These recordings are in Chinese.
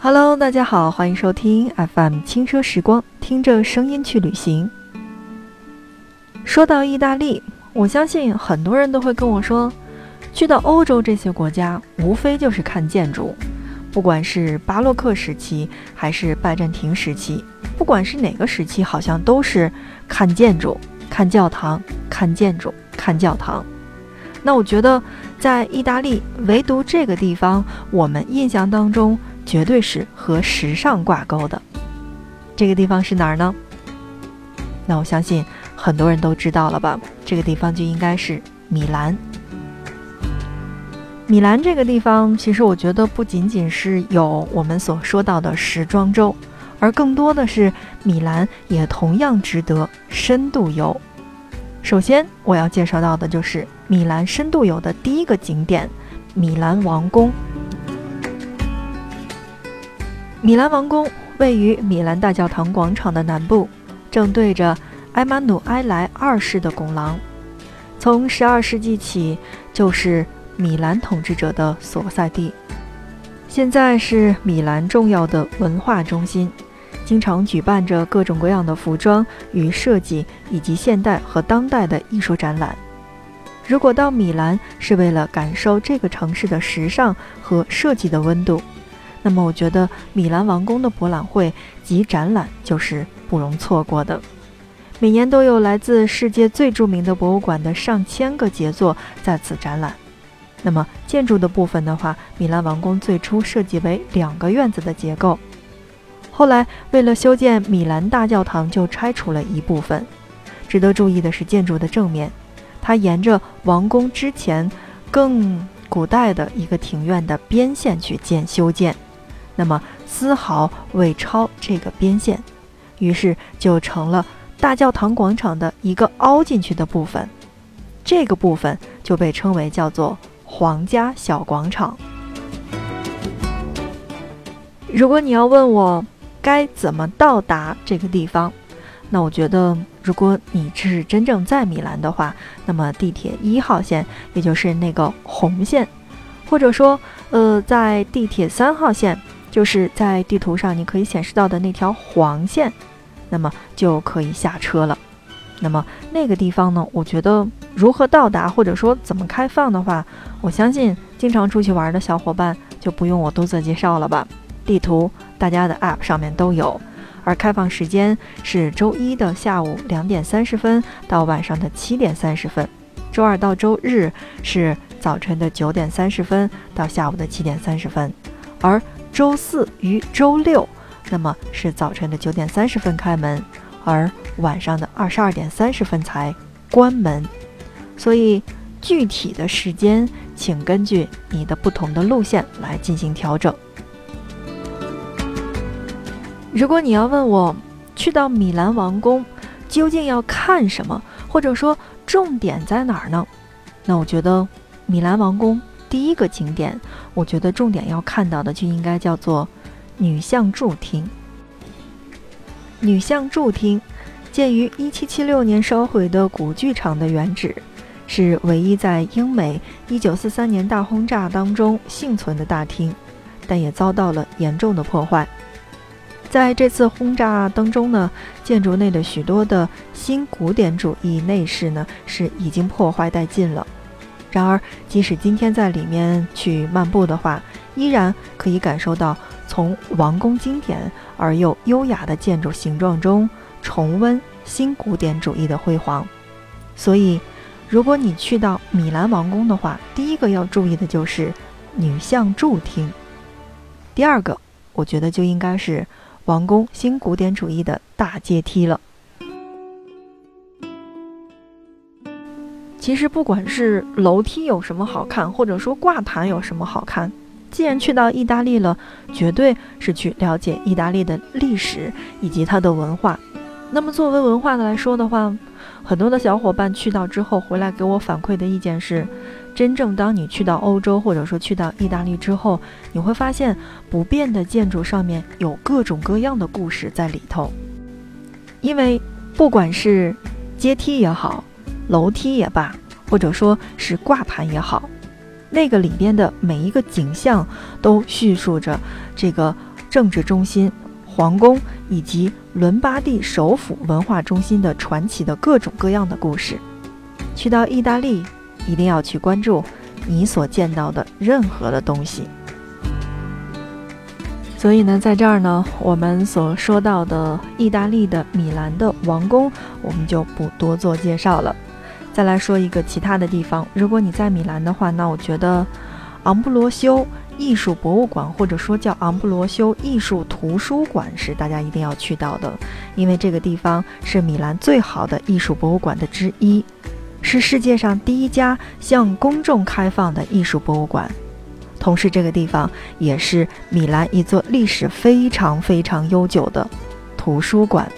Hello，大家好，欢迎收听 FM 轻奢时光，听着声音去旅行。说到意大利，我相信很多人都会跟我说，去到欧洲这些国家，无非就是看建筑，不管是巴洛克时期还是拜占庭时期，不管是哪个时期，好像都是看建筑、看教堂、看建筑、看教堂。那我觉得，在意大利，唯独这个地方，我们印象当中。绝对是和时尚挂钩的，这个地方是哪儿呢？那我相信很多人都知道了吧？这个地方就应该是米兰。米兰这个地方，其实我觉得不仅仅是有我们所说到的时装周，而更多的是米兰也同样值得深度游。首先我要介绍到的就是米兰深度游的第一个景点——米兰王宫。米兰王宫位于米兰大教堂广场的南部，正对着埃马努埃莱二世的拱廊。从12世纪起，就是米兰统治者的所在地。现在是米兰重要的文化中心，经常举办着各种各样的服装与设计，以及现代和当代的艺术展览。如果到米兰是为了感受这个城市的时尚和设计的温度，那么，我觉得米兰王宫的博览会及展览就是不容错过的。每年都有来自世界最著名的博物馆的上千个杰作在此展览。那么，建筑的部分的话，米兰王宫最初设计为两个院子的结构，后来为了修建米兰大教堂，就拆除了一部分。值得注意的是，建筑的正面，它沿着王宫之前更古代的一个庭院的边线去建修建。那么丝毫未超这个边线，于是就成了大教堂广场的一个凹进去的部分，这个部分就被称为叫做皇家小广场。如果你要问我该怎么到达这个地方，那我觉得如果你是真正在米兰的话，那么地铁一号线，也就是那个红线，或者说呃，在地铁三号线。就是在地图上你可以显示到的那条黄线，那么就可以下车了。那么那个地方呢？我觉得如何到达，或者说怎么开放的话，我相信经常出去玩的小伙伴就不用我多做介绍了吧。地图大家的 App 上面都有，而开放时间是周一的下午两点三十分到晚上的七点三十分，周二到周日是早晨的九点三十分到下午的七点三十分，而周四与周六，那么是早晨的九点三十分开门，而晚上的二十二点三十分才关门。所以具体的时间，请根据你的不同的路线来进行调整。如果你要问我去到米兰王宫究竟要看什么，或者说重点在哪儿呢？那我觉得米兰王宫。第一个景点，我觉得重点要看到的就应该叫做女相柱厅。女相柱厅建于1776年烧毁的古剧场的原址，是唯一在英美1943年大轰炸当中幸存的大厅，但也遭到了严重的破坏。在这次轰炸当中呢，建筑内的许多的新古典主义内饰呢是已经破坏殆尽了。然而，即使今天在里面去漫步的话，依然可以感受到从王宫经典而又优雅的建筑形状中重温新古典主义的辉煌。所以，如果你去到米兰王宫的话，第一个要注意的就是女相柱厅。第二个，我觉得就应该是王宫新古典主义的大阶梯了。其实不管是楼梯有什么好看，或者说挂毯有什么好看，既然去到意大利了，绝对是去了解意大利的历史以及它的文化。那么作为文化的来说的话，很多的小伙伴去到之后回来给我反馈的意见是，真正当你去到欧洲或者说去到意大利之后，你会发现不变的建筑上面有各种各样的故事在里头，因为不管是阶梯也好。楼梯也罢，或者说是挂盘也好，那个里边的每一个景象都叙述着这个政治中心、皇宫以及伦巴第首府文化中心的传奇的各种各样的故事。去到意大利，一定要去关注你所见到的任何的东西。所以呢，在这儿呢，我们所说到的意大利的米兰的王宫，我们就不多做介绍了。再来说一个其他的地方，如果你在米兰的话，那我觉得昂布罗修艺术博物馆，或者说叫昂布罗修艺术图书馆，是大家一定要去到的，因为这个地方是米兰最好的艺术博物馆的之一，是世界上第一家向公众开放的艺术博物馆。同时，这个地方也是米兰一座历史非常非常悠久的图书馆，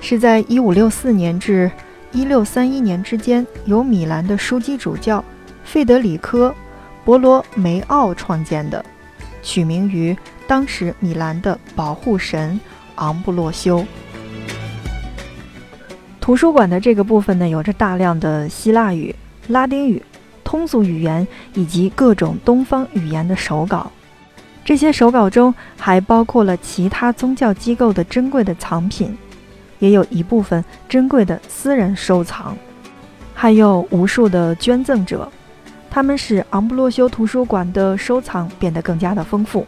是在一五六四年至一六三一年之间由米兰的枢机主教费德里科·博罗梅奥创建的，取名于当时米兰的保护神昂布洛修。图书馆的这个部分呢，有着大量的希腊语、拉丁语。通俗语言以及各种东方语言的手稿，这些手稿中还包括了其他宗教机构的珍贵的藏品，也有一部分珍贵的私人收藏，还有无数的捐赠者，他们使昂布洛修图书馆的收藏变得更加的丰富。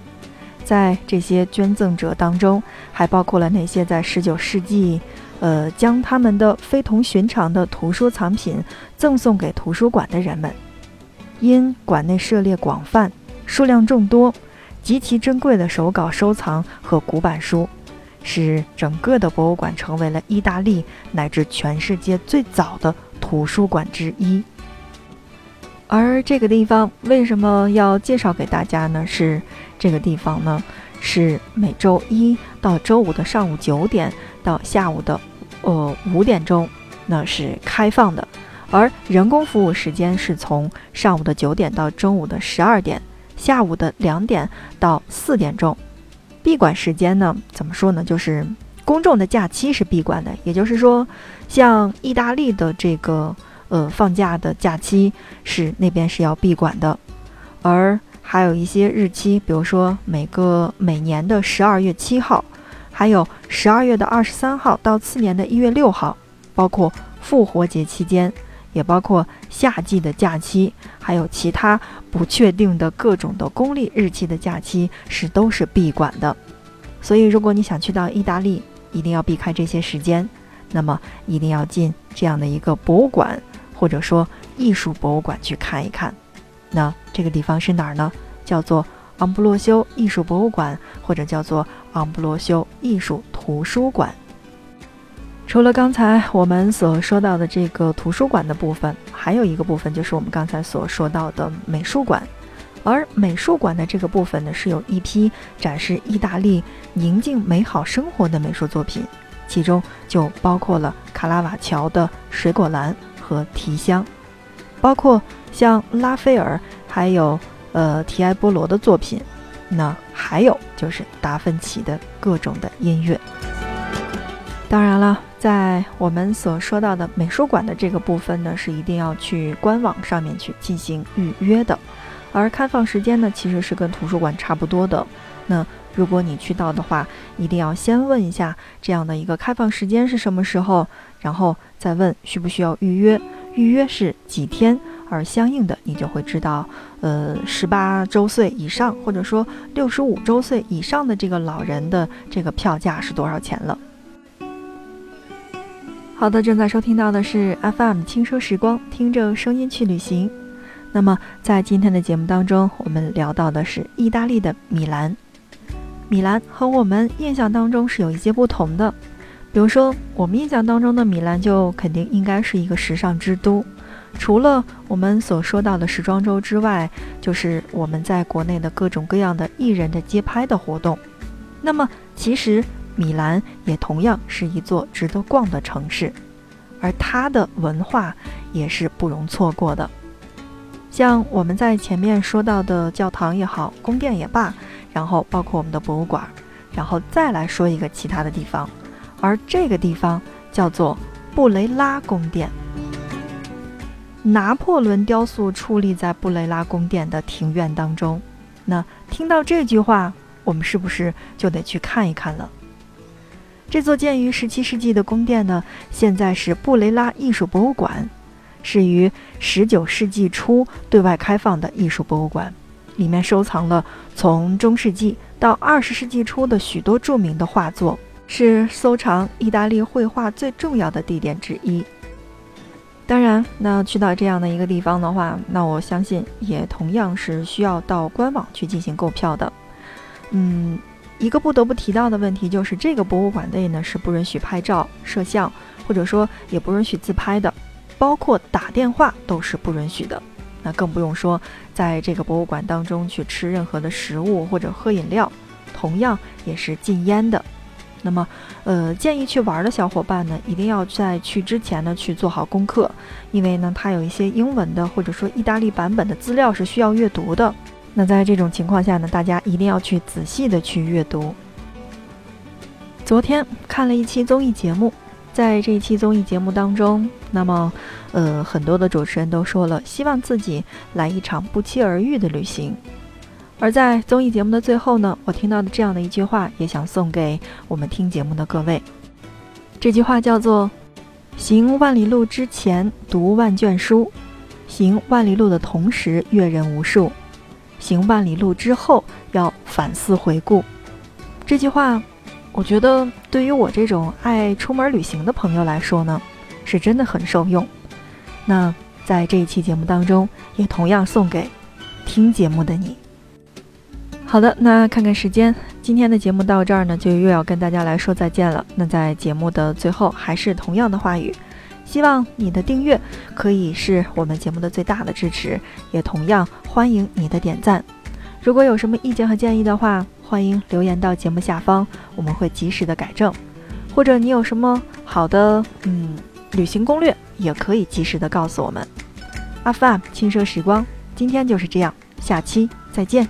在这些捐赠者当中，还包括了那些在19世纪，呃，将他们的非同寻常的图书藏品赠送给图书馆的人们。因馆内涉猎广泛、数量众多、极其珍贵的手稿收藏和古板书，使整个的博物馆成为了意大利乃至全世界最早的图书馆之一。而这个地方为什么要介绍给大家呢？是这个地方呢，是每周一到周五的上午九点到下午的呃五点钟，那是开放的。而人工服务时间是从上午的九点到中午的十二点，下午的两点到四点钟。闭馆时间呢？怎么说呢？就是公众的假期是闭馆的，也就是说，像意大利的这个呃放假的假期是那边是要闭馆的。而还有一些日期，比如说每个每年的十二月七号，还有十二月的二十三号到次年的一月六号，包括复活节期间。也包括夏季的假期，还有其他不确定的各种的公历日期的假期是都是闭馆的。所以，如果你想去到意大利，一定要避开这些时间，那么一定要进这样的一个博物馆，或者说艺术博物馆去看一看。那这个地方是哪儿呢？叫做昂布洛修艺术博物馆，或者叫做昂布洛修艺术图书馆。除了刚才我们所说到的这个图书馆的部分，还有一个部分就是我们刚才所说到的美术馆。而美术馆的这个部分呢，是有一批展示意大利宁静美好生活的美术作品，其中就包括了卡拉瓦乔的水果篮和提香，包括像拉斐尔还有呃提埃波罗的作品，那还有就是达芬奇的各种的音乐。当然了。在我们所说到的美术馆的这个部分呢，是一定要去官网上面去进行预约的，而开放时间呢，其实是跟图书馆差不多的。那如果你去到的话，一定要先问一下这样的一个开放时间是什么时候，然后再问需不需要预约，预约是几天，而相应的你就会知道，呃，十八周岁以上或者说六十五周岁以上的这个老人的这个票价是多少钱了。好的，正在收听到的是 FM 轻奢时光，听着声音去旅行。那么，在今天的节目当中，我们聊到的是意大利的米兰。米兰和我们印象当中是有一些不同的，比如说，我们印象当中的米兰就肯定应该是一个时尚之都。除了我们所说到的时装周之外，就是我们在国内的各种各样的艺人的街拍的活动。那么，其实。米兰也同样是一座值得逛的城市，而它的文化也是不容错过的。像我们在前面说到的教堂也好，宫殿也罢，然后包括我们的博物馆，然后再来说一个其他的地方，而这个地方叫做布雷拉宫殿。拿破仑雕塑矗立在布雷拉宫殿的庭院当中。那听到这句话，我们是不是就得去看一看了？这座建于17世纪的宫殿呢，现在是布雷拉艺术博物馆，是于19世纪初对外开放的艺术博物馆，里面收藏了从中世纪到20世纪初的许多著名的画作，是收藏意大利绘画最重要的地点之一。当然，那去到这样的一个地方的话，那我相信也同样是需要到官网去进行购票的。嗯，一个不得不提到的问题就是，这个博物馆内呢是不允许拍照、摄像，或者说也不允许自拍的，包括打电话都是不允许的。那更不用说在这个博物馆当中去吃任何的食物或者喝饮料，同样也是禁烟的。那么，呃，建议去玩的小伙伴呢，一定要在去之前呢去做好功课，因为呢，它有一些英文的或者说意大利版本的资料是需要阅读的。那在这种情况下呢，大家一定要去仔细的去阅读。昨天看了一期综艺节目，在这一期综艺节目当中，那么，呃，很多的主持人都说了，希望自己来一场不期而遇的旅行。而在综艺节目的最后呢，我听到的这样的一句话，也想送给我们听节目的各位。这句话叫做：“行万里路之前读万卷书，行万里路的同时阅人无数，行万里路之后要反思回顾。”这句话，我觉得对于我这种爱出门旅行的朋友来说呢，是真的很受用。那在这一期节目当中，也同样送给听节目的你。好的，那看看时间，今天的节目到这儿呢，就又要跟大家来说再见了。那在节目的最后，还是同样的话语，希望你的订阅可以是我们节目的最大的支持，也同样欢迎你的点赞。如果有什么意见和建议的话，欢迎留言到节目下方，我们会及时的改正。或者你有什么好的嗯旅行攻略，也可以及时的告诉我们。阿 m 轻奢时光，今天就是这样，下期再见。